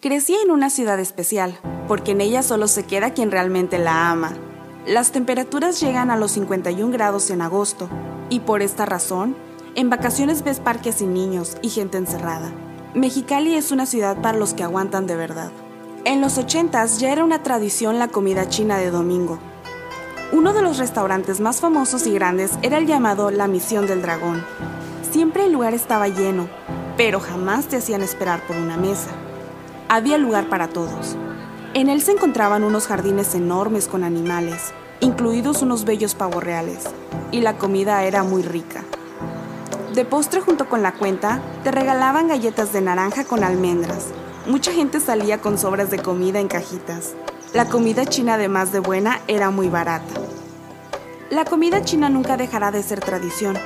Crecí en una ciudad especial, porque en ella solo se queda quien realmente la ama. Las temperaturas llegan a los 51 grados en agosto, y por esta razón, en vacaciones ves parques sin niños y gente encerrada. Mexicali es una ciudad para los que aguantan de verdad. En los 80s ya era una tradición la comida china de domingo. Uno de los restaurantes más famosos y grandes era el llamado La Misión del Dragón. Siempre el lugar estaba lleno, pero jamás te hacían esperar por una mesa había lugar para todos. En él se encontraban unos jardines enormes con animales, incluidos unos bellos pavos reales, y la comida era muy rica. De postre junto con la cuenta, te regalaban galletas de naranja con almendras. Mucha gente salía con sobras de comida en cajitas. La comida china, además de buena, era muy barata. La comida china nunca dejará de ser tradición.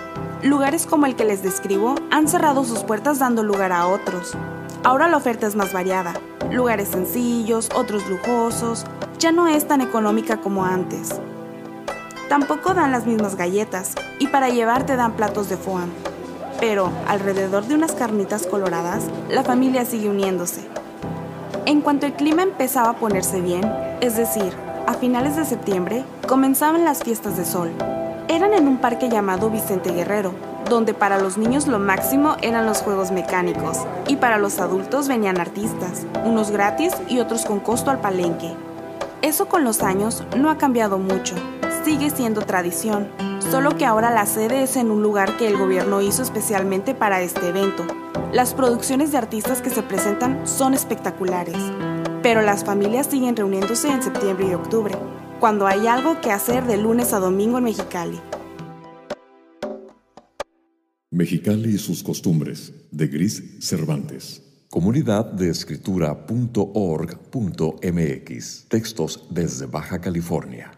Lugares como el que les describo han cerrado sus puertas dando lugar a otros, Ahora la oferta es más variada. Lugares sencillos, otros lujosos. Ya no es tan económica como antes. Tampoco dan las mismas galletas y para llevar te dan platos de foam. Pero alrededor de unas carnitas coloradas, la familia sigue uniéndose. En cuanto el clima empezaba a ponerse bien, es decir, a finales de septiembre, comenzaban las fiestas de sol. Eran en un parque llamado Vicente Guerrero, donde para los niños lo máximo eran los juegos mecánicos y para los adultos venían artistas, unos gratis y otros con costo al palenque. Eso con los años no ha cambiado mucho, sigue siendo tradición, solo que ahora la sede es en un lugar que el gobierno hizo especialmente para este evento. Las producciones de artistas que se presentan son espectaculares, pero las familias siguen reuniéndose en septiembre y octubre, cuando hay algo que hacer de lunes a domingo en Mexicali. Mexicali y sus costumbres, de Gris Cervantes. Comunidad de escritura.org.mx. Textos desde Baja California.